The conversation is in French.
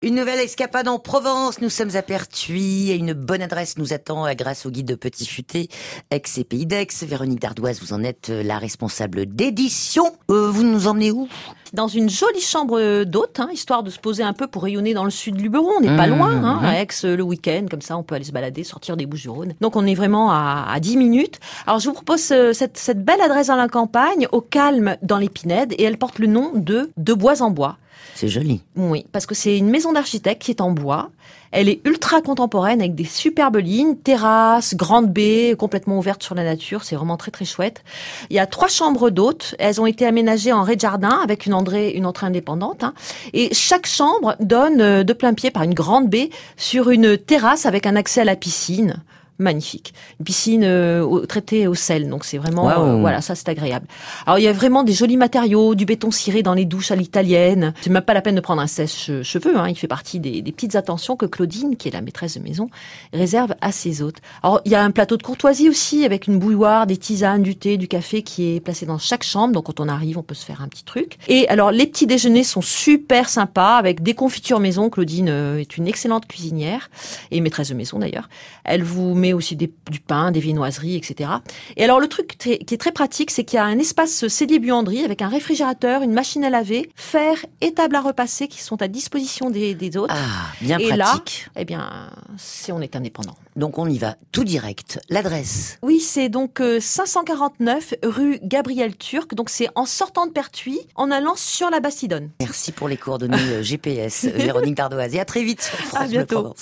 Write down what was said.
Une nouvelle escapade en Provence. Nous sommes à Pertuis et une bonne adresse nous attend grâce au guide de Petit Futé, ex et Pays d'Aix. Véronique Dardoise, vous en êtes la responsable d'édition. Euh, vous nous emmenez où? Dans une jolie chambre d'hôte, hein, histoire de se poser un peu pour rayonner dans le sud du Luberon. On n'est pas Mmh, loin, hein, mmh. à Aix le week-end, comme ça on peut aller se balader, sortir des Bouches-du-Rhône. Donc on est vraiment à, à 10 minutes. Alors je vous propose euh, cette, cette belle adresse dans la campagne, au calme dans l'épinède, et elle porte le nom de De Bois en Bois. C'est joli. Oui, parce que c'est une maison d'architecte qui est en bois. Elle est ultra contemporaine avec des superbes lignes, terrasses, grande baie, complètement ouverte sur la nature. C'est vraiment très très chouette. Il y a trois chambres d'hôtes. Elles ont été aménagées en rez-de-jardin avec une entrée, une entrée indépendante. hein. Et chaque chambre donne euh, de plein pied par une grande baie sur une terrasse avec un accès à la piscine. Magnifique. Une piscine euh, au- traitée au sel, donc c'est vraiment euh, voilà, ça c'est agréable. Alors il y a vraiment des jolis matériaux, du béton ciré dans les douches à l'italienne. C'est même pas la peine de prendre un sèche-cheveux, hein. il fait partie des, des petites attentions que Claudine, qui est la maîtresse de maison, réserve à ses hôtes. Alors il y a un plateau de courtoisie aussi avec une bouilloire, des tisanes, du thé, du café qui est placé dans chaque chambre. Donc quand on arrive, on peut se faire un petit truc. Et alors les petits déjeuners sont super sympas avec des confitures maison. Claudine euh, est une excellente cuisinière et maîtresse de maison d'ailleurs. Elle vous met aussi des- du pain, des viennoiseries, etc. Et alors le truc qui est très pratique, c'est qu'il y a un espace cellier-buanderie avec un réfrigérateur, une machine à laver, fer et table à repasser qui sont à disposition des, des hôtes. Ah, bien et là, pratique. eh bien, c'est on est indépendant. Donc on y va tout direct. L'adresse. Oui, c'est donc euh, 549 rue Gabriel Turc. Donc c'est en sortant de Pertuis, en allant sur la Bastidonne. Merci pour les coordonnées euh, GPS, Véronique Dardoise. Et à très vite sur France Bleu bientôt.